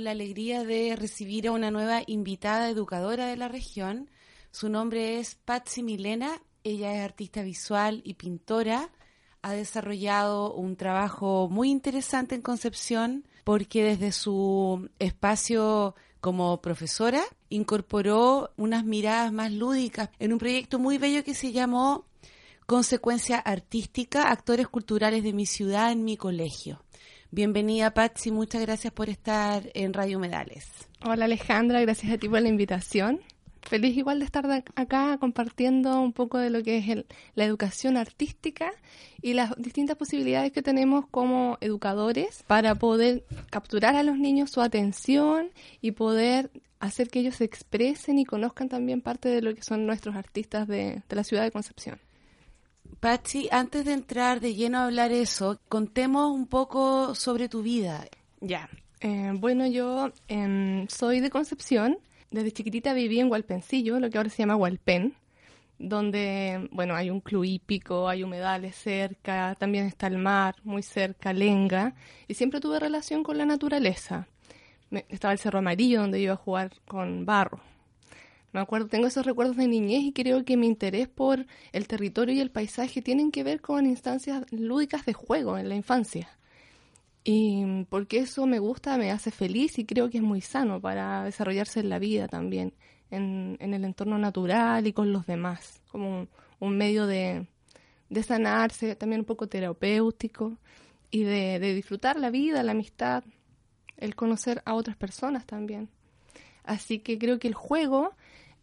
la alegría de recibir a una nueva invitada educadora de la región. Su nombre es Patsy Milena. Ella es artista visual y pintora. Ha desarrollado un trabajo muy interesante en Concepción porque desde su espacio como profesora incorporó unas miradas más lúdicas en un proyecto muy bello que se llamó Consecuencia Artística, Actores Culturales de mi ciudad en mi colegio. Bienvenida Patsy, muchas gracias por estar en Radio Humedales. Hola Alejandra, gracias a ti por la invitación. Feliz igual de estar acá compartiendo un poco de lo que es la educación artística y las distintas posibilidades que tenemos como educadores para poder capturar a los niños su atención y poder hacer que ellos se expresen y conozcan también parte de lo que son nuestros artistas de la ciudad de Concepción. Patsy, antes de entrar de lleno a hablar eso, contemos un poco sobre tu vida. Ya. Eh, bueno, yo em, soy de Concepción. Desde chiquitita viví en Hualpencillo, lo que ahora se llama Hualpen, donde, bueno, hay un club hípico, hay humedales cerca, también está el mar muy cerca, Lenga, y siempre tuve relación con la naturaleza. estaba el Cerro Amarillo, donde iba a jugar con barro. Me acuerdo, tengo esos recuerdos de niñez y creo que mi interés por el territorio y el paisaje tienen que ver con instancias lúdicas de juego en la infancia. Y porque eso me gusta, me hace feliz y creo que es muy sano para desarrollarse en la vida también, en, el entorno natural y con los demás, como un, medio de, sanarse, también un poco terapéutico y de disfrutar la vida, la amistad, el conocer a otras personas también. Así que creo que el juego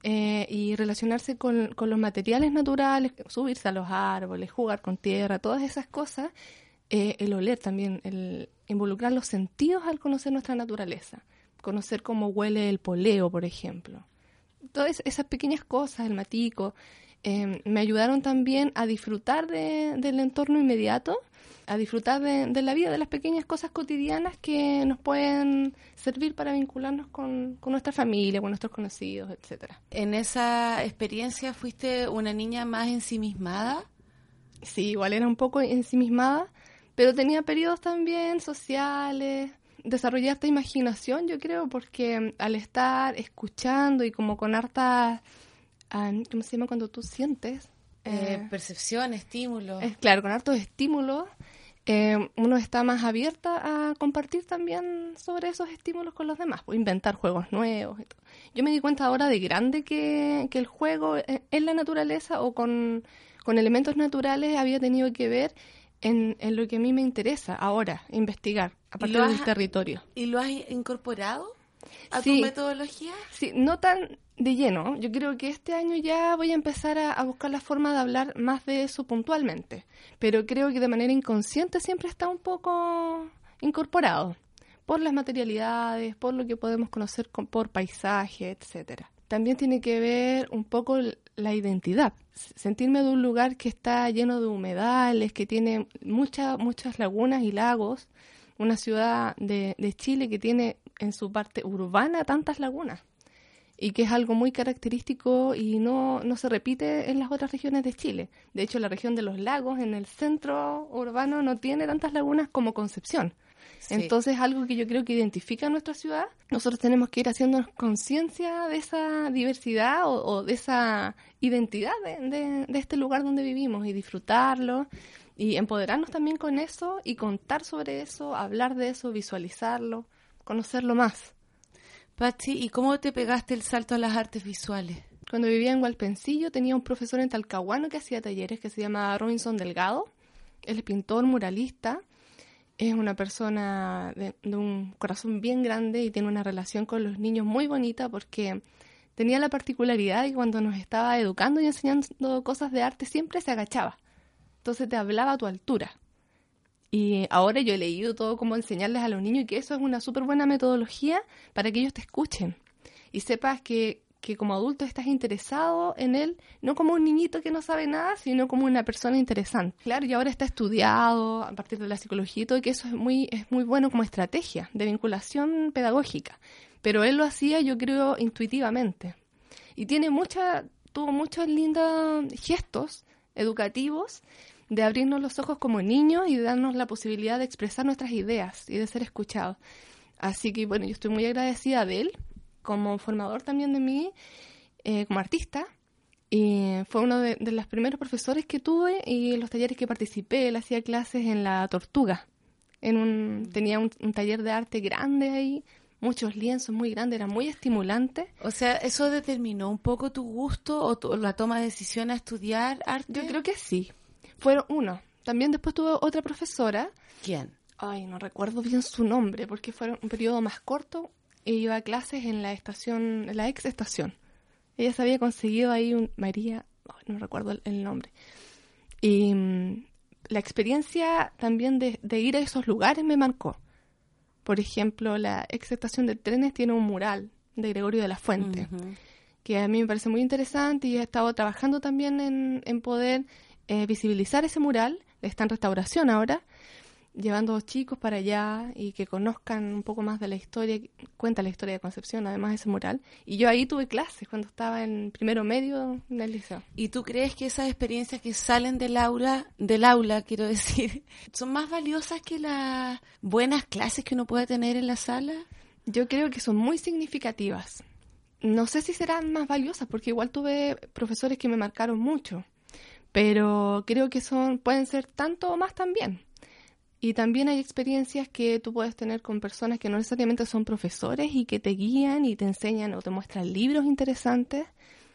eh, y relacionarse con, los materiales naturales, subirse a los árboles, jugar con tierra, todas esas cosas, eh, el oler también, el involucrar los sentidos al conocer nuestra naturaleza, conocer cómo huele el poleo, por ejemplo. Todas esas pequeñas cosas, el matico, eh, me ayudaron también a disfrutar del entorno inmediato a disfrutar de, la vida, de las pequeñas cosas cotidianas que nos pueden servir para vincularnos con, nuestra familia, con nuestros conocidos, etcétera. ¿En esa experiencia fuiste una niña más ensimismada? Sí, igual era un poco ensimismada, pero tenía periodos también sociales, desarrollé esta imaginación, yo creo, porque al estar escuchando y como con harta, ah, ¿cómo se llama cuando tú sientes? Eh, eh, percepción, estímulo. claro, con hartos estímulos, eh, uno está más abierta a compartir también sobre esos estímulos con los demás, pues, inventar juegos nuevos. Yo me di cuenta ahora de grande que, el juego en la naturaleza o con, elementos naturales había tenido que ver en, lo que a mí me interesa ahora, investigar, a partir del territorio. ¿Y lo has incorporado a tu metodología? Sí, no tan de lleno. Yo creo que este año ya voy a empezar a, buscar la forma de hablar más de eso puntualmente, pero creo que de manera inconsciente siempre está un poco incorporado por las materialidades, por lo que podemos conocer por paisaje, etcétera. También tiene que ver un poco la identidad, sentirme de un lugar que está lleno de humedales, que tiene muchas muchas lagunas y lagos, una ciudad de Chile que tiene en su parte urbana tantas lagunas y que es algo muy característico y no, no se repite en las otras regiones de Chile. De hecho, la región de los lagos en el centro urbano no tiene tantas lagunas como Concepción. Entonces, algo que yo creo que identifica a nuestra ciudad, nosotros tenemos que ir haciéndonos conciencia de esa diversidad o, de esa identidad de, de, este lugar donde vivimos y disfrutarlo y empoderarnos también con eso y contar sobre eso, hablar de eso, visualizarlo, conocerlo más. Patsy, ¿y cómo te pegaste el salto a las artes visuales? Cuando vivía en Hualpencillo tenía un profesor en Talcahuano que hacía talleres que se llama Robinson Delgado. Él es pintor, muralista, es una persona de, un corazón bien grande y tiene una relación con los niños muy bonita porque tenía la particularidad de que cuando nos estaba educando y enseñando cosas de arte siempre se agachaba. Entonces te hablaba a tu altura. Y ahora yo he leído todo cómo enseñarles a los niños y que eso es una súper buena metodología para que ellos te escuchen y sepas que, que como adulto estás interesado en él, no como un niñito que no sabe nada, sino como una persona interesante. Claro, y ahora está estudiado a partir de la psicología y todo, y que eso es muy, es muy bueno como estrategia de vinculación pedagógica. Pero él lo hacía, yo creo, intuitivamente. Y tiene mucha, tuvo muchos lindos gestos educativos de abrirnos los ojos como niños y de darnos la posibilidad de expresar nuestras ideas y de ser escuchados. Así que bueno, yo estoy muy agradecida de él como formador también de mí, eh, como artista. Y fue uno de, los primeros profesores que tuve y en los talleres que participé, él hacía clases en La Tortuga. En un, tenía un, taller de arte grande ahí, muchos lienzos muy grandes, era muy estimulante. O sea, ¿eso determinó un poco tu gusto o la toma de decisión a estudiar arte? Yo creo que sí. Fueron uno. También después tuve otra profesora. ¿Quién? Ay, no recuerdo bien su nombre porque fue un periodo más corto e iba a clases en la estación, en la ex estación. Ella se había conseguido ahí un María, no recuerdo el, nombre. Y mm, la experiencia también de, ir a esos lugares me marcó. Por ejemplo, la ex estación de trenes tiene un mural de Gregorio de la Fuente, que a mí me parece muy interesante y he estado trabajando también en, en poder eh, visibilizar ese mural. Está en restauración ahora llevando chicos para allá y que conozcan un poco más de la historia, cuenta la historia de Concepción, además de ese mural. Y yo ahí tuve clases cuando estaba en primero medio del liceo. ¿Y tú crees que esas experiencias que salen del aula, del aula, quiero decir, son más valiosas que las buenas clases que uno puede tener en la sala? Yo creo que son muy significativas. No sé si serán más valiosas porque igual tuve profesores que me marcaron mucho, pero creo que son pueden ser tanto o más también y también hay experiencias que tú puedes tener con personas que no necesariamente son profesores y que te guían y te enseñan o te muestran libros interesantes.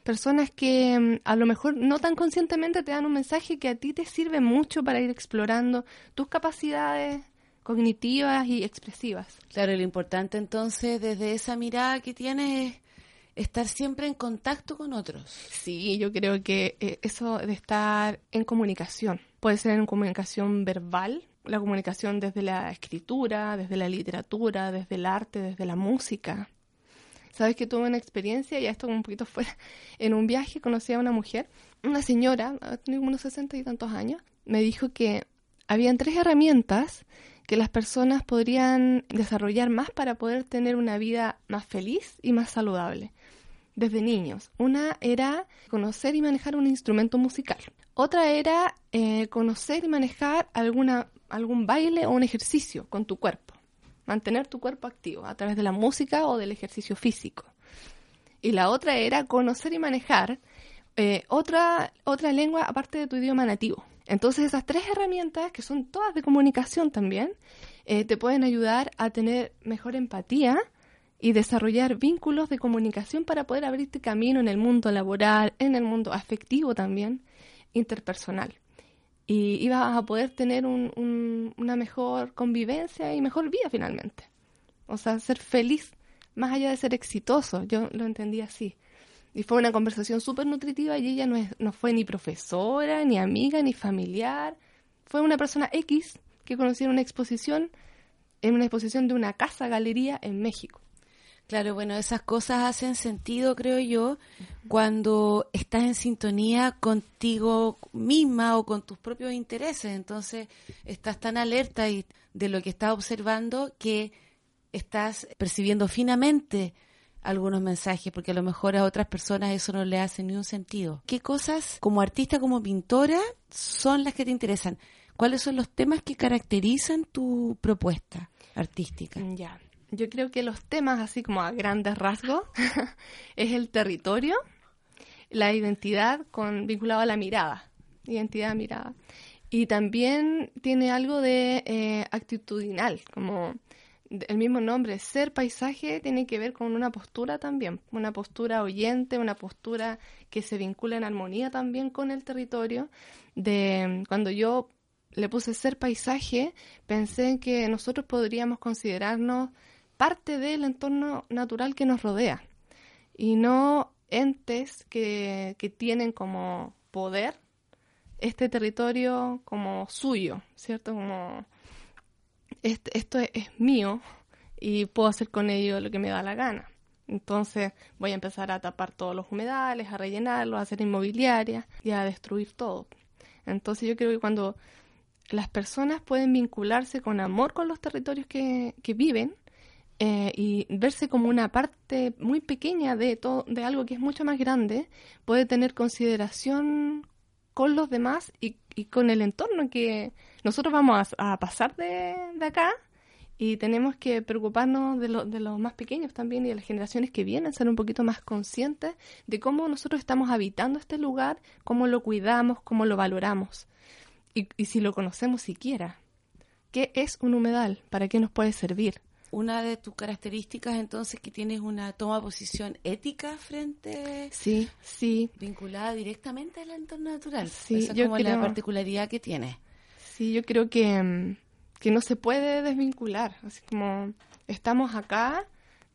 Personas que mm, a lo mejor no tan conscientemente te dan un mensaje que a ti te sirve mucho para ir explorando tus capacidades cognitivas y expresivas. Claro, lo importante entonces desde esa mirada que tienes es estar siempre en contacto con otros. Sí, yo creo que eh, eso de estar en comunicación, puede ser en comunicación verbal, la comunicación desde la escritura, desde la literatura, desde el arte, desde la música. Sabes que tuve una experiencia, ya esto un poquito fuera, en un viaje conocí a una mujer, una señora, tenía unos sesenta y tantos años, me dijo que habían tres herramientas que las personas podrían desarrollar más para poder tener una vida más feliz y más saludable desde niños. Una era conocer y manejar un instrumento musical. Otra era eh, conocer y manejar alguna algún baile o un ejercicio con tu cuerpo. Mantener tu cuerpo activo a través de la música o del ejercicio físico. Y la otra era conocer y manejar eh, otra, otra lengua aparte de tu idioma nativo. Entonces esas tres herramientas, que son todas de comunicación también, eh, te pueden ayudar a tener mejor empatía y desarrollar vínculos de comunicación para poder abrirte camino en el mundo laboral, en el mundo afectivo también, interpersonal y ibas a poder tener una mejor convivencia y mejor vida finalmente. O sea, ser feliz más allá de ser exitoso, yo lo entendí así. Y fue una conversación súper nutritiva y ella no, es, no fue ni profesora, ni amiga, ni familiar. Fue una persona X que conocí en una exposición, en una exposición de una casa galería en México. Claro, bueno, esas cosas hacen sentido, creo yo, cuando estás en sintonía contigo misma o con tus propios intereses. Entonces, estás tan alerta y de lo que estás observando que estás percibiendo finamente algunos mensajes, porque a lo mejor a otras personas eso no le hace ni un sentido. ¿Qué cosas como artista, como pintora, son las que te interesan? ¿Cuáles son los temas que caracterizan tu propuesta artística? Ya. Yo creo que los temas, así como a grandes rasgos, es el territorio, la identidad con, vinculado a la mirada, identidad, mirada. Y también tiene algo de eh, actitudinal, como el mismo nombre, ser paisaje tiene que ver con una postura también, una postura oyente, una postura que se vincula en armonía también con el territorio. De cuando yo le puse ser paisaje, pensé en que nosotros podríamos considerarnos parte del entorno natural que nos rodea y no entes que, tienen como poder este territorio como suyo, ¿cierto? Como esto es, mío y puedo hacer con ello lo que me da la gana. Entonces voy a empezar a tapar todos los humedales, a rellenarlos, a hacer inmobiliaria y a destruir todo. Entonces yo creo que cuando las personas pueden vincularse con amor con los territorios que, que viven, eh, y verse como una parte muy pequeña de, todo, de algo que es mucho más grande, puede tener consideración con los demás y, con el entorno que nosotros vamos a, pasar de, acá y tenemos que preocuparnos de, de los más pequeños también y de las generaciones que vienen, ser un poquito más conscientes de cómo nosotros estamos habitando este lugar, cómo lo cuidamos, cómo lo valoramos y, y si lo conocemos siquiera. ¿Qué es un humedal? ¿Para qué nos puede servir? Una de tus características entonces que tienes una toma de posición ética frente sí sí vinculada directamente al entorno natural sí Esa es como la particularidad que tiene sí yo creo que mm, que no se puede desvincular. Así como estamos acá,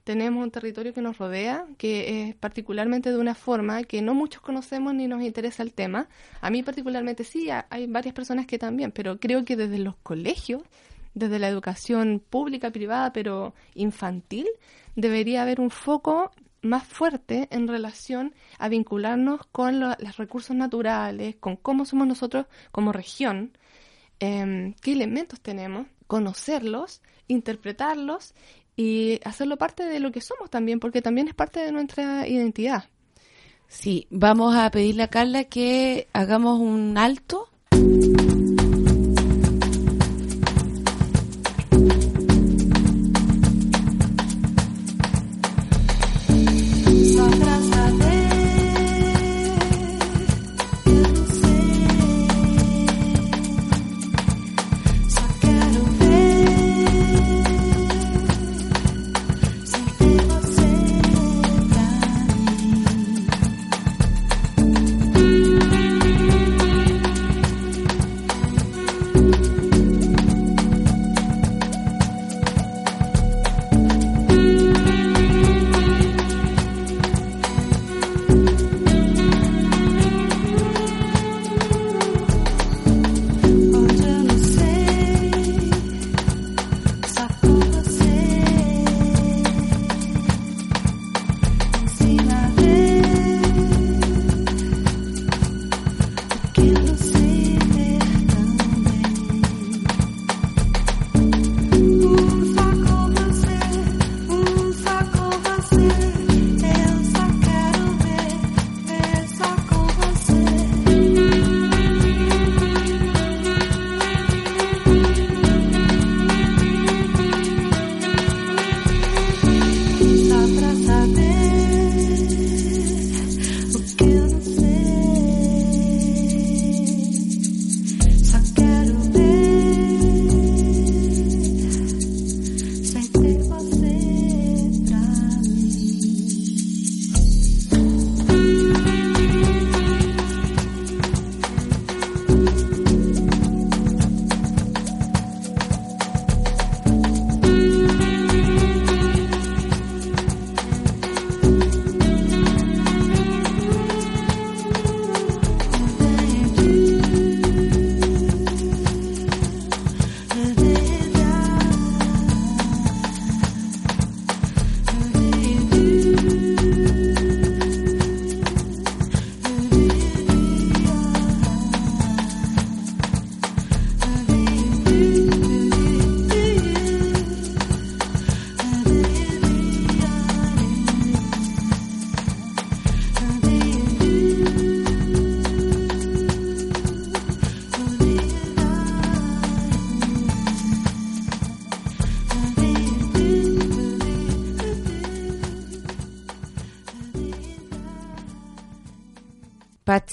tenemos un territorio que nos rodea, que es particularmente de una forma que no muchos conocemos ni nos interesa el tema. A mí particularmente sí, hay varias personas que también, pero creo que desde los colegios, desde la educación pública, privada, pero infantil, debería haber un foco más fuerte en relación a vincularnos con los recursos naturales, con cómo somos nosotros como región, Em, qué elementos tenemos, conocerlos, interpretarlos y hacerlo parte de lo que somos también, porque también es parte de nuestra identidad. Sí, vamos a pedirle a Carla que hagamos un alto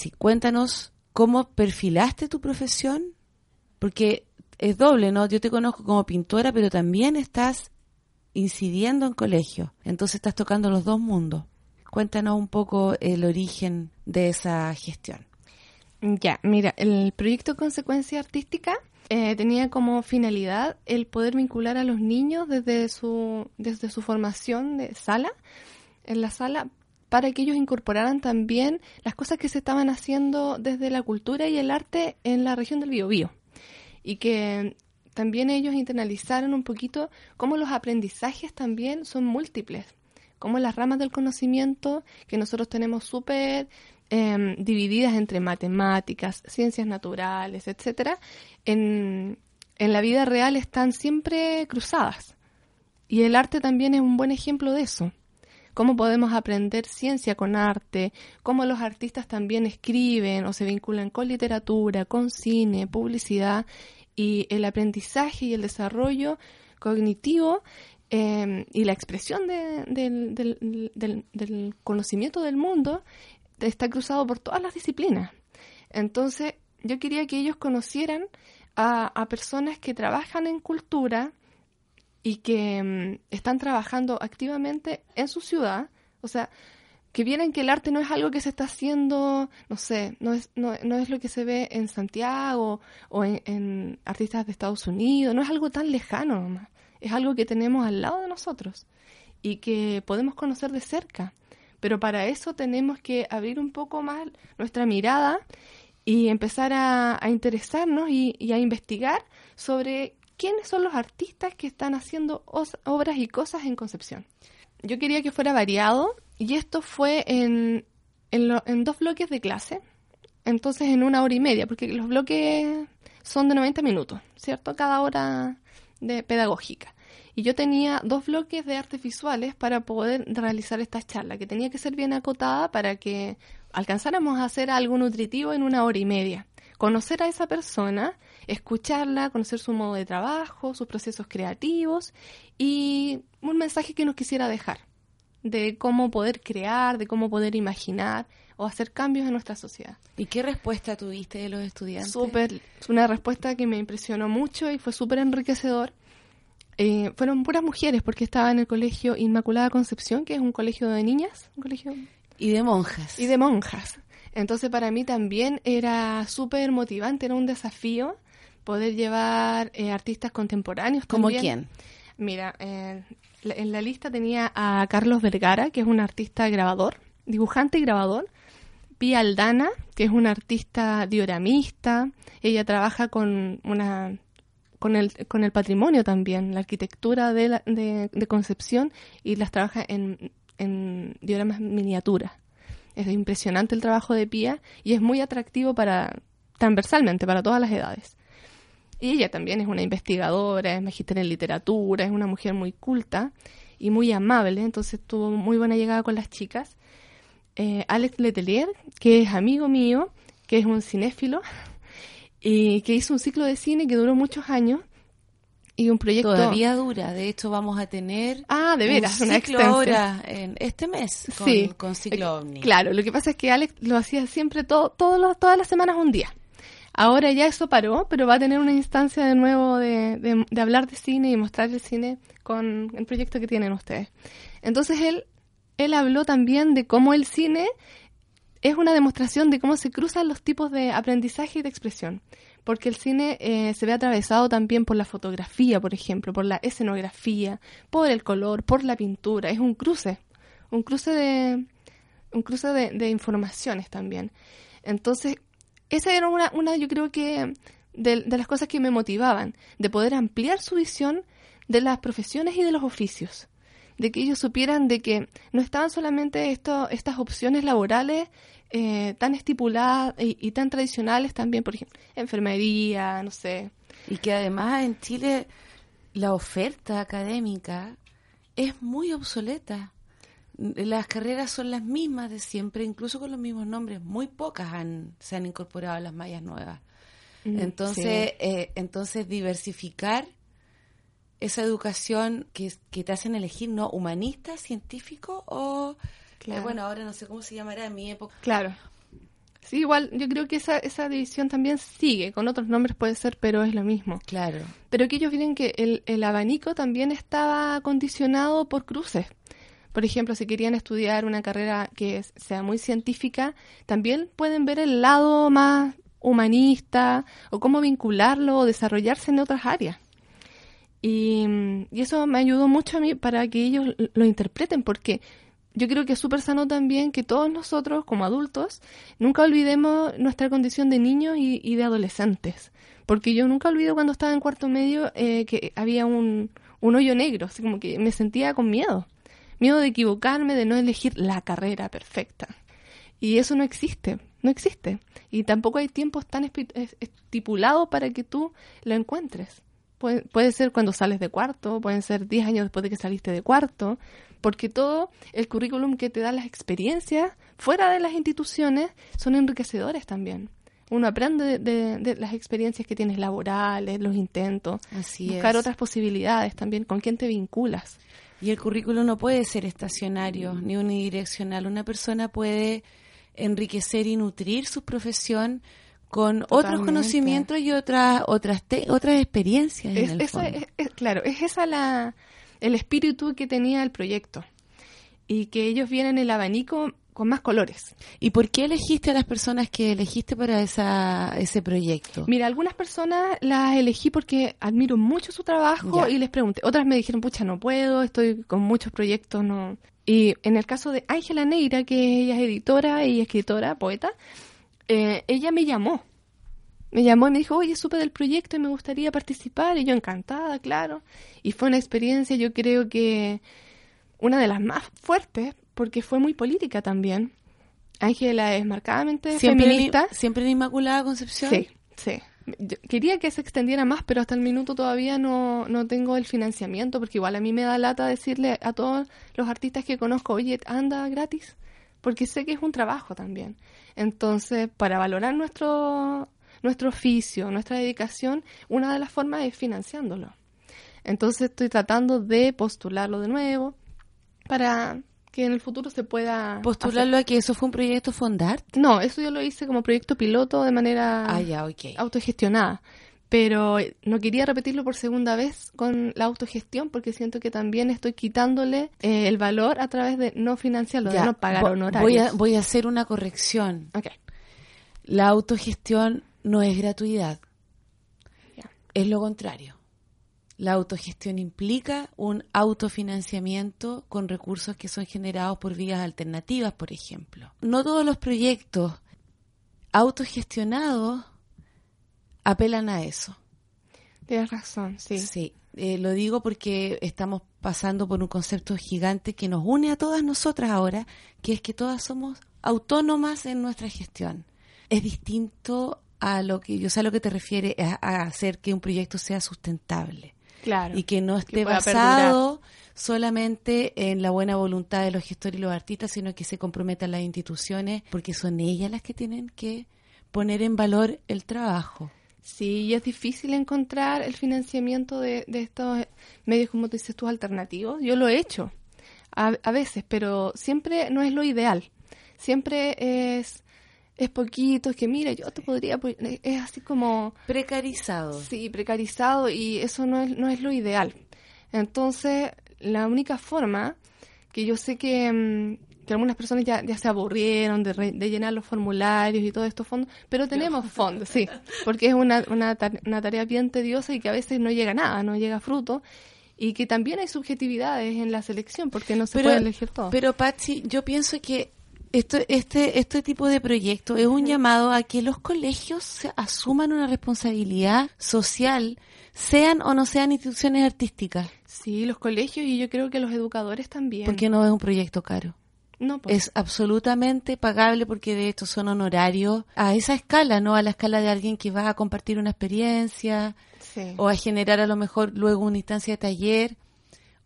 Patsy, cuéntanos cómo perfilaste tu profesión, porque es doble, ¿no? Yo te conozco como pintora, pero también estás incidiendo en colegio, entonces estás tocando los dos mundos. Cuéntanos un poco el origen de esa gestión. Ya, mira, el proyecto Consecuencia Artística eh, tenía como finalidad el poder vincular a los niños desde su, desde su formación de sala, en la sala, para que ellos incorporaran también las cosas que se estaban haciendo desde la cultura y el arte en la región del Biobío. Y que también ellos internalizaron un poquito cómo los aprendizajes también son múltiples, cómo las ramas del conocimiento que nosotros tenemos súper em, divididas entre matemáticas, ciencias naturales, etcétera, en, en la vida real están siempre cruzadas. Y el arte también es un buen ejemplo de eso cómo podemos aprender ciencia con arte, cómo los artistas también escriben o se vinculan con literatura, con cine, publicidad y el aprendizaje y el desarrollo cognitivo eh, y la expresión del, del, conocimiento del mundo está cruzado por todas las disciplinas. Entonces, yo quería que ellos conocieran a, personas que trabajan en cultura y que mm, están trabajando activamente en su ciudad, o sea, que vieran que el arte no es algo que se está haciendo, no sé, no es, no, no es lo que se ve en Santiago o en, artistas de Estados Unidos, no es algo tan lejano nomás, es algo que tenemos al lado de nosotros y que podemos conocer de cerca. Pero para eso tenemos que abrir un poco más nuestra mirada y empezar a, interesarnos y, a investigar sobre quiénes son los artistas que están haciendo obras y cosas en Concepción. Yo quería que fuera variado y esto fue en, dos bloques de clase, entonces en una hora y media, porque los bloques son de 90 minutos, ¿cierto? Cada hora de pedagógica. Y yo tenía dos bloques de artes visuales para poder realizar esta charla, que tenía que ser bien acotada para que alcanzáramos a hacer algo nutritivo en una hora y media. Conocer a esa persona, escucharla, conocer su modo de trabajo, sus procesos creativos y un mensaje que nos quisiera dejar de cómo poder crear, de cómo poder imaginar o hacer cambios en nuestra sociedad. ¿Y qué respuesta tuviste de los estudiantes? Súper, una respuesta que me impresionó mucho y fue súper enriquecedor. Eh, fueron puras mujeres porque estaba en el colegio Inmaculada Concepción, que es un colegio de niñas, un colegio y de monjas. Y de monjas. Entonces para mí también era súper motivante, era un desafío poder llevar eh, artistas contemporáneos. ¿Como quién? Mira, eh, en la lista tenía a Carlos Vergara, que es un artista grabador, dibujante y grabador. Pia Aldana, que es una artista dioramista. Ella trabaja con una con el, con el patrimonio también, la arquitectura de, de Concepción y las trabaja en en dioramas miniatura. Es impresionante el trabajo de Pía y es muy atractivo para transversalmente para todas las edades. Y ella también es una investigadora, es magíster en literatura, es una mujer muy culta y muy amable, entonces tuvo muy buena llegada con las chicas. Eh, Alex Letelier, que es amigo mío, que es un cinéfilo y que hizo un ciclo de cine que duró muchos años y un proyecto todavía dura de hecho vamos a tener ah de veras un ciclo ahora en este mes con, sí. con ciclo ovni claro lo que pasa es que Alex lo hacía siempre todo, todas las semanas un día ahora ya eso paró pero va a tener una instancia de nuevo de, de, hablar de cine y mostrar el cine con el proyecto que tienen ustedes entonces él él habló también de cómo el cine es una demostración de cómo se cruzan los tipos de aprendizaje y de expresión porque el cine eh, se ve atravesado también por la fotografía, por ejemplo, por la escenografía, por el color, por la pintura. Es un cruce, un cruce de, un cruce de, informaciones también. Entonces, esa era una, una yo creo que, de, de, las cosas que me motivaban, de poder ampliar su visión de las profesiones y de los oficios de que ellos supieran de que no estaban solamente esto, estas opciones laborales eh, tan estipuladas y, tan tradicionales también, por ejemplo, enfermería, no sé. Y que además en Chile la oferta académica es muy obsoleta. Las carreras son las mismas de siempre, incluso con los mismos nombres. Muy pocas han, se han incorporado a las mallas nuevas. Mm, entonces, eh, entonces diversificar esa educación que, que te hacen elegir, ¿no? Humanista, científico o eh, bueno, ahora no sé cómo se llamará en mi época. Claro. Sí, igual yo creo que esa, esa división también sigue, con otros nombres puede ser, pero es lo mismo. Claro. Pero que ellos miren que el, el abanico también estaba condicionado por cruces. Por ejemplo, si querían estudiar una carrera que sea muy científica, también pueden ver el lado más humanista o cómo vincularlo o desarrollarse en otras áreas. Y, eso me ayudó mucho a mí para que ellos lo interpreten, porque yo creo que es súper sano también que todos nosotros, como adultos, nunca olvidemos nuestra condición de niños y, de adolescentes. Porque yo nunca olvido cuando estaba en cuarto medio eh, que había un, un hoyo negro, así como que me sentía con miedo. Miedo de equivocarme, de no elegir la carrera perfecta. Y eso no existe, no existe. Y tampoco hay tiempos tan estipulados para que tú lo encuentres. Puede, puede ser cuando sales de cuarto, pueden ser 10 años después de que saliste de cuarto, porque todo el currículum que te da las experiencias fuera de las instituciones son enriquecedores también. Uno aprende de, de las experiencias que tienes laborales, los intentos, Así buscar es. otras posibilidades también, con quién te vinculas. Y el currículo no puede ser estacionario ni unidireccional. Una persona puede enriquecer y nutrir su profesión con otros conocimientos y otras otras te- otras experiencias. Es, en el esa- fondo. es- es- claro, es esa la, el espíritu que tenía el proyecto. Y que ellos vienen el abanico con más colores. ¿Y por qué elegiste a las personas que elegiste para esa, ese proyecto? Mira, algunas personas las elegí porque admiro mucho su trabajo Ya. y les pregunté. Otras me dijeron, pucha, no puedo, estoy con muchos proyectos, no. Y en el caso de Ángela Neira, que ella es editora y escritora, poeta, eh, ella me llamó. Me llamó y me dijo, oye, supe del proyecto y me gustaría participar. Y yo encantada, claro. Y fue una experiencia, yo creo que una de las más fuertes, porque fue muy política también. Ángela es marcadamente ¿Siempre en, feminista. ¿Siempre en Inmaculada Concepción? Sí, sí. Yo quería que se extendiera más, pero hasta el minuto todavía no, no tengo el financiamiento, porque igual a mí me da lata decirle a todos los artistas que conozco, oye, anda gratis, porque sé que es un trabajo también. Entonces, para valorar nuestro, nuestro oficio, nuestra dedicación, una de las formas es financiándolo. Entonces, estoy tratando de postularlo de nuevo para que en el futuro se pueda... hacer. Postularlo a que eso fue un proyecto Fondart. No, eso yo lo hice como proyecto piloto de manera Ah, autogestionada. Pero eh, no quería repetirlo por segunda vez con la autogestión porque siento que también estoy quitándole eh, el valor a través de no financiarlo, de no pagar honorarios. Voy a, voy a hacer una corrección. La autogestión no es gratuidad, es lo contrario. La autogestión implica un autofinanciamiento con recursos que son generados por vías alternativas, por ejemplo. No todos los proyectos autogestionados apelan a eso. Tienes razón, sí. Sí, eh, lo digo porque estamos pasando por un concepto gigante que nos une a todas nosotras ahora, que es que todas somos autónomas en nuestra gestión. Es distinto a lo que yo sé a lo que te refiere a, a hacer que un proyecto sea sustentable Claro. y que no esté pueda basado solamente en la buena voluntad de los gestores y los artistas, sino que se comprometan las instituciones porque son ellas las que tienen que poner en valor el trabajo. Sí, y es difícil encontrar el financiamiento de, de estos medios, como tú dices, tus alternativos. Yo lo he hecho a, a veces, pero siempre no es lo ideal. Siempre es, es poquito, es que mira, yo te podría, es así como, Precarizado. sí, precarizado y eso no es, no es lo ideal. Entonces, la única forma que yo sé que, mm, que algunas personas ya, ya se aburrieron de, re- de llenar los formularios y todos estos fondos, pero tenemos fondos, sí, porque es una, una, una tarea bien tediosa y que a veces no llega nada, no llega fruto, y que también hay subjetividades en la selección, porque no se puede elegir todo. Pero Patsy, yo pienso que esto, este, este tipo de proyecto es un llamado a que los colegios se asuman una responsabilidad social, sean o no sean instituciones artísticas, sí, los colegios y yo creo que los educadores también. porque no es un proyecto caro. no, pues, Es absolutamente pagable porque de hecho son honorarios a esa escala, no a la escala de alguien que va a compartir una experiencia sí. o a generar a lo mejor luego una instancia de taller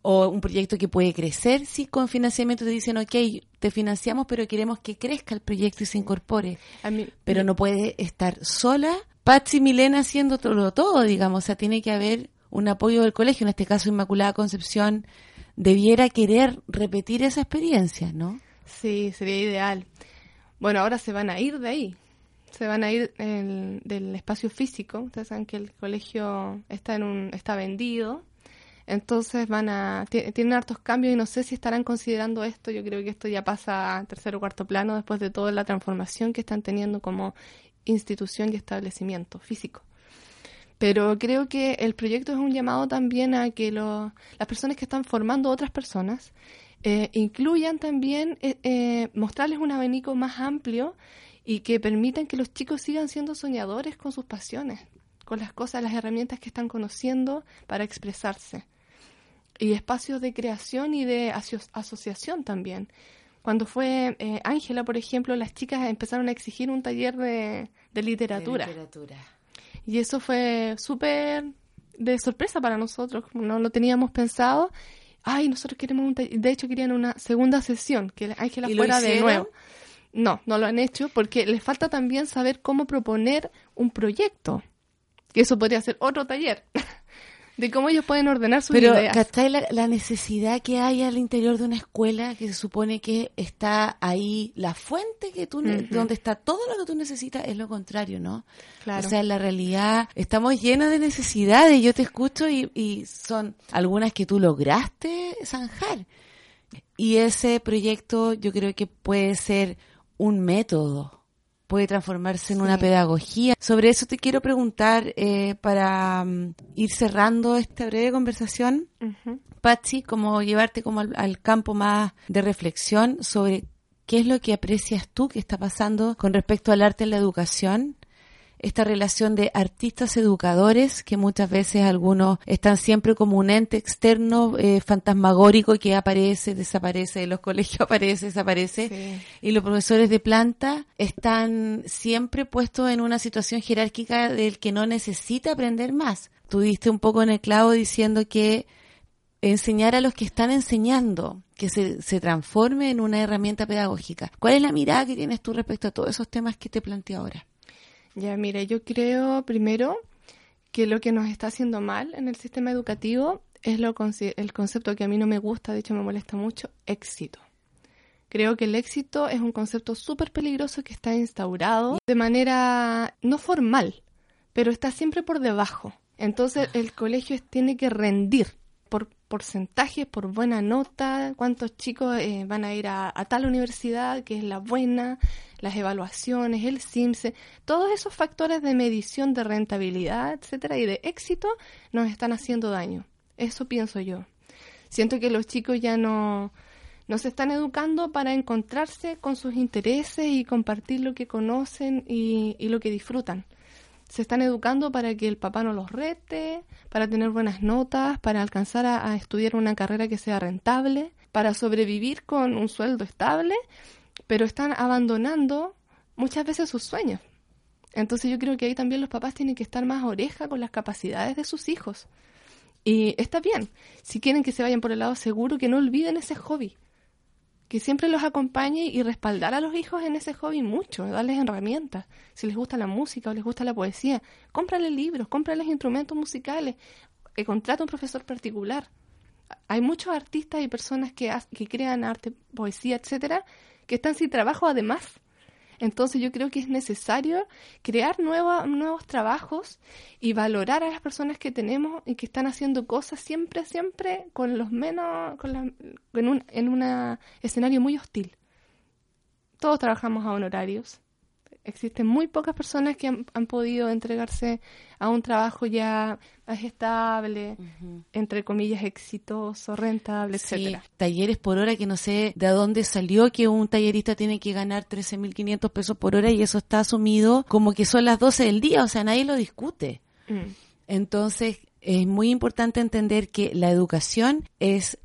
o un proyecto que puede crecer, sí, con financiamiento te dicen, ok, te financiamos, pero queremos que crezca el proyecto y se incorpore. A mí- Pero no puede estar sola, Patsy Milena haciendo todo, todo, digamos, o sea, tiene que haber un apoyo del colegio, en este caso Inmaculada Concepción, debiera querer repetir esa experiencia, ¿no? Sí, sería ideal. Bueno, ahora se van a ir de ahí. Se van a ir el- del espacio físico. Ustedes saben que el colegio está en un está vendido. Entonces van a ti- tienen hartos cambios y no sé si estarán considerando esto. Yo creo que esto ya pasa a tercer o cuarto plano después de toda la transformación que están teniendo como institución y establecimiento físico. Pero creo que el proyecto es un llamado también a que lo- las personas que están formando otras personas eh, incluyan también eh, eh, mostrarles un abanico más amplio y que permitan que los chicos sigan siendo soñadores con sus pasiones, con las cosas, las herramientas que están conociendo para expresarse. Y espacios de creación y de aso- asociación también. Cuando fue eh, Ángela, por ejemplo, las chicas empezaron a exigir un taller de, de literatura. Y eso fue súper de sorpresa para nosotros, no lo teníamos pensado. Ay, nosotros queremos un taller. De hecho, querían una segunda sesión, que Ángela ¿Y lo fuera de nuevo. No, no lo han hecho porque les falta también saber cómo proponer un proyecto. Que eso podría ser otro taller. de cómo ellos pueden ordenar sus Pero, ideas. ¿cachai la, la necesidad que hay al interior de una escuela que se supone que está ahí la fuente que tú, donde está todo lo que tú necesitas? Es lo contrario, ¿no? Claro. O sea, en la realidad estamos llenos de necesidades. Yo te escucho y, y son algunas que tú lograste zanjar. Y ese proyecto yo creo que puede ser un método, puede transformarse en una pedagogía. Sobre eso te quiero preguntar eh, para mm, ir cerrando esta breve conversación. Patsy, como llevarte como al, al campo más de reflexión sobre qué es lo que aprecias tú que está pasando con respecto al arte en la educación, esta relación de artistas educadores, que muchas veces algunos están siempre como un ente externo, eh, fantasmagórico, que aparece, desaparece, de los colegios aparece, desaparece, Sí. y los profesores de planta están siempre puestos en una situación jerárquica del que no necesita aprender más. Tú diste un poco en el clavo diciendo que enseñar a los que están enseñando, que se, se transforme en una herramienta pedagógica. ¿Cuál es la mirada que tienes tú respecto a todos esos temas que te planteo ahora? Ya, mira, yo creo primero que lo que nos está haciendo mal en el sistema educativo es lo el concepto que a mí no me gusta, de hecho me molesta mucho, éxito. Creo que el éxito es un concepto súper peligroso que está instaurado de manera no formal, pero está siempre por debajo. Entonces el colegio tiene que rendir por porcentajes, por buena nota, cuántos chicos eh, van a ir a tal universidad, que es la buena, las evaluaciones, el CIMSE, todos esos factores de medición de rentabilidad, etcétera, y de éxito nos están haciendo daño. Eso pienso yo. Siento que los chicos ya no, no se están educando para encontrarse con sus intereses y compartir lo que conocen y, lo que disfrutan. Se están educando para que el papá no los rete, para tener buenas notas, para alcanzar a estudiar una carrera que sea rentable, para sobrevivir con un sueldo estable, pero están abandonando muchas veces sus sueños. Entonces yo creo que ahí también los papás tienen que estar más oreja con las capacidades de sus hijos. Y está bien, si quieren que se vayan por el lado seguro, que no olviden ese hobby. Que siempre los acompañe y respaldar a los hijos en ese hobby mucho, darles herramientas. Si les gusta la música o les gusta la poesía, cómprales libros, cómprales instrumentos musicales, eh, contrata un profesor particular. Hay muchos artistas y personas que, que crean arte, poesía, etcétera, que están sin trabajo además. Entonces yo creo que es necesario crear nueva- nuevos trabajos y valorar a las personas que tenemos y que están haciendo cosas siempre, siempre con los menos, con la- en un en una escenario muy hostil. Todos trabajamos a honorarios. Existen muy pocas personas que han, han podido entregarse a un trabajo ya más estable, entre comillas, exitoso, rentable, Sí, etcétera. talleres por hora que no sé de dónde salió que un tallerista tiene que ganar 13.500 pesos por hora y eso está asumido como que son las 12 del día, o sea, nadie lo discute. Mm. Entonces, es muy importante entender que la educación es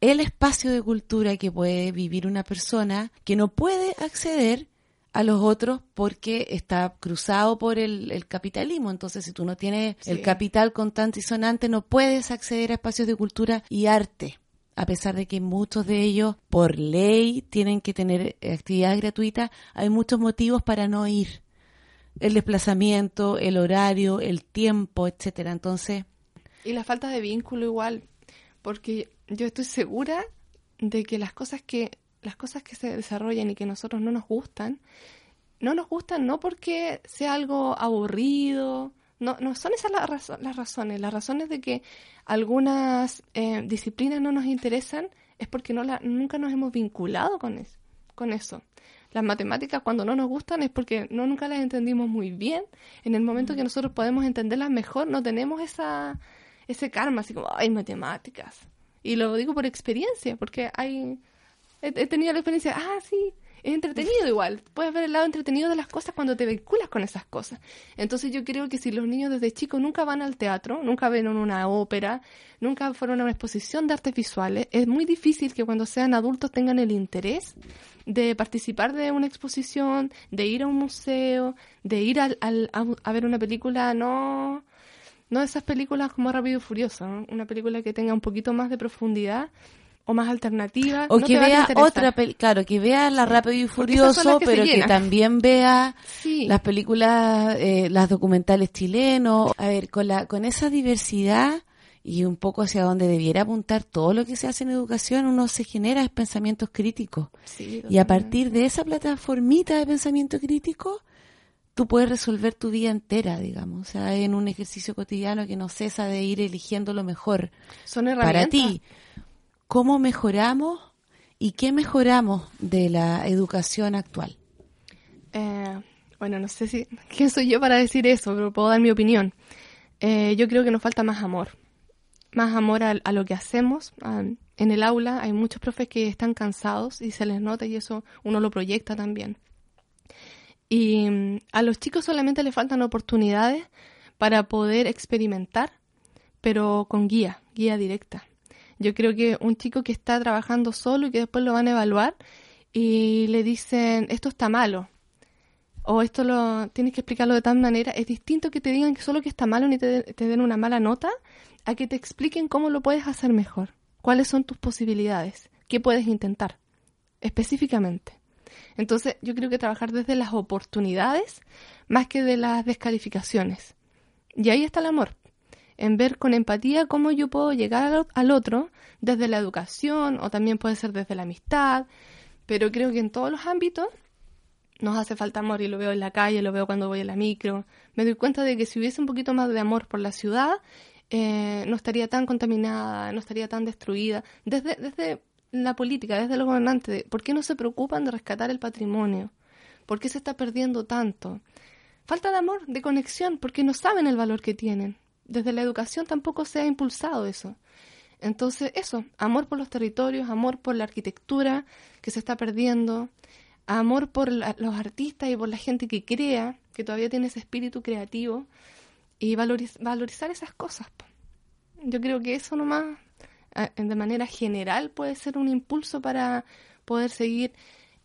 el espacio de cultura que puede vivir una persona que no puede acceder a los otros porque está cruzado por el, el capitalismo. Entonces, si tú no tienes el capital contante y sonante, no puedes acceder a espacios de cultura y arte. A pesar de que muchos de ellos, por ley, tienen que tener actividad gratuita, hay muchos motivos para no ir el desplazamiento, el horario, el tiempo, etcétera. Entonces, Y la falta de vínculo igual, porque yo estoy segura de que las cosas que las cosas que se desarrollan y que a nosotros no nos gustan, no nos gustan no porque sea algo aburrido, no, no son esas las, razo- las razones. Las razones de que algunas eh, disciplinas no nos interesan es porque no la, nunca nos hemos vinculado con, es- con eso. Las matemáticas cuando no nos gustan es porque no nunca las entendimos muy bien. En el momento que nosotros podemos entenderlas mejor, no tenemos esa, ese karma, así como, ay, matemáticas. Y lo digo por experiencia, porque hay, he, tenido la experiencia, ah, sí, es entretenido igual. Puedes ver el lado entretenido de las cosas cuando te vinculas con esas cosas. Entonces yo creo que si los niños desde chicos nunca van al teatro, nunca ven una ópera, nunca fueron a una exposición de artes visuales, es muy difícil que cuando sean adultos tengan el interés de participar de una exposición, de ir a un museo, de ir al, al- a, ver una película, no, no esas películas como Rápido y Furioso, una película que tenga un poquito más de profundidad o más alternativa. O no que vea otra película, claro, que vea La Rápido y Furioso, que pero que también vea Sí. las películas, eh, las documentales chilenos. A ver, con, la, con esa diversidad y un poco hacia donde debiera apuntar todo lo que se hace en educación, uno se genera pensamientos críticos. Sí, Y a partir de esa plataformita de pensamiento crítico, tú puedes resolver tu vida entera, digamos. O sea, en un ejercicio cotidiano que no cesa de ir eligiendo lo mejor Son para herramientas. ti. ¿Cómo mejoramos y qué mejoramos de la educación actual? Eh, bueno, no sé si quién soy yo para decir eso, pero puedo dar mi opinión. Eh, yo creo que nos falta más amor. Más amor a, a lo que hacemos. a- en el aula hay muchos profes que están cansados y se les nota y eso uno lo proyecta también. Y mm, a los chicos solamente les faltan oportunidades para poder experimentar, pero con guía, guía directa. Yo creo que un chico que está trabajando solo y que después lo van a evaluar y le dicen, esto está malo, o esto lo tienes que explicarlo de tal manera, es distinto que te digan que solo que está malo ni te, te den una mala nota, a que te expliquen cómo lo puedes hacer mejor, cuáles son tus posibilidades, qué puedes intentar, específicamente. Entonces, yo creo que trabajar desde las oportunidades más que de las descalificaciones. Y ahí está el amor, en ver con empatía cómo yo puedo llegar al, otro desde la educación o también puede ser desde la amistad, pero creo que en todos los ámbitos nos hace falta amor y lo veo en la calle, lo veo cuando voy a la micro. Me doy cuenta de que si hubiese un poquito más de amor por la ciudad, eh, no estaría tan contaminada, no estaría tan destruida. Desde, desde la política, desde los gobernantes, ¿por qué no se preocupan de rescatar el patrimonio? ¿Por qué se está perdiendo tanto? Falta de amor, de conexión, porque no saben el valor que tienen. Desde la educación tampoco se ha impulsado eso. Entonces, eso, amor por los territorios, amor por la arquitectura que se está perdiendo, amor por la- los artistas y por la gente que crea, que todavía tiene ese espíritu creativo, y valoriz- valorizar esas cosas. Yo creo que eso nomás, de manera general, puede ser un impulso para poder seguir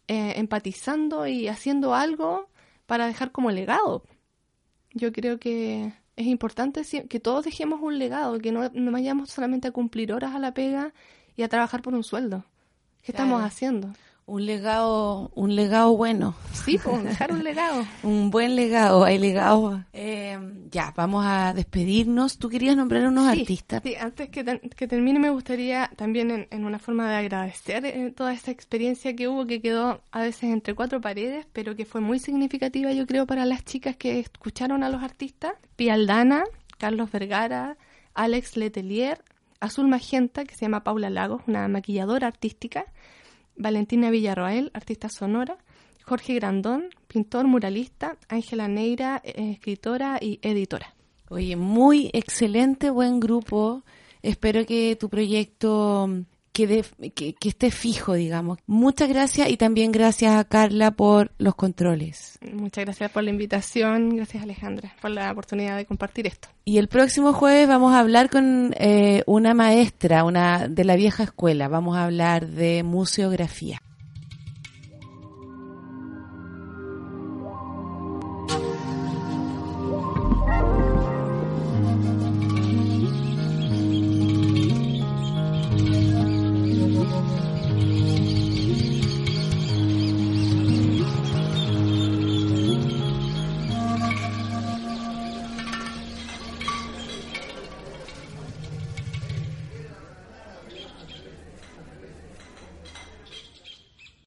eh, empatizando y haciendo algo para dejar como legado. Yo creo que es importante que todos dejemos un legado, que no, no vayamos solamente a cumplir horas a la pega y a trabajar por un sueldo. ¿Qué Claro. estamos haciendo? Un legado, un legado bueno, Sí, pues, dejar un legado. un buen legado, hay legados. Eh, ya, vamos a despedirnos. Tú querías nombrar unos Sí, artistas. Sí, antes que, que termine me gustaría también en, en una forma de agradecer eh, toda esta experiencia que hubo, que quedó a veces entre cuatro paredes, pero que fue muy significativa yo creo para las chicas que escucharon a los artistas. Pia Aldana, Carlos Vergara, Alex Letelier, Azul Magenta, que se llama Paula Lagos, una maquilladora artística, Valentina Villarroel, artista sonora, Jorge Grandón, pintor muralista, Ángela Neira, eh, escritora y editora. Oye, muy excelente, buen grupo. Espero que tu proyecto que esté fijo, digamos. Muchas gracias y también gracias a Carla por los controles. Muchas gracias por la invitación, gracias Alejandra por la oportunidad de compartir esto. Y el próximo jueves vamos a hablar con eh, una maestra, una de la vieja escuela. Vamos a hablar de museografía.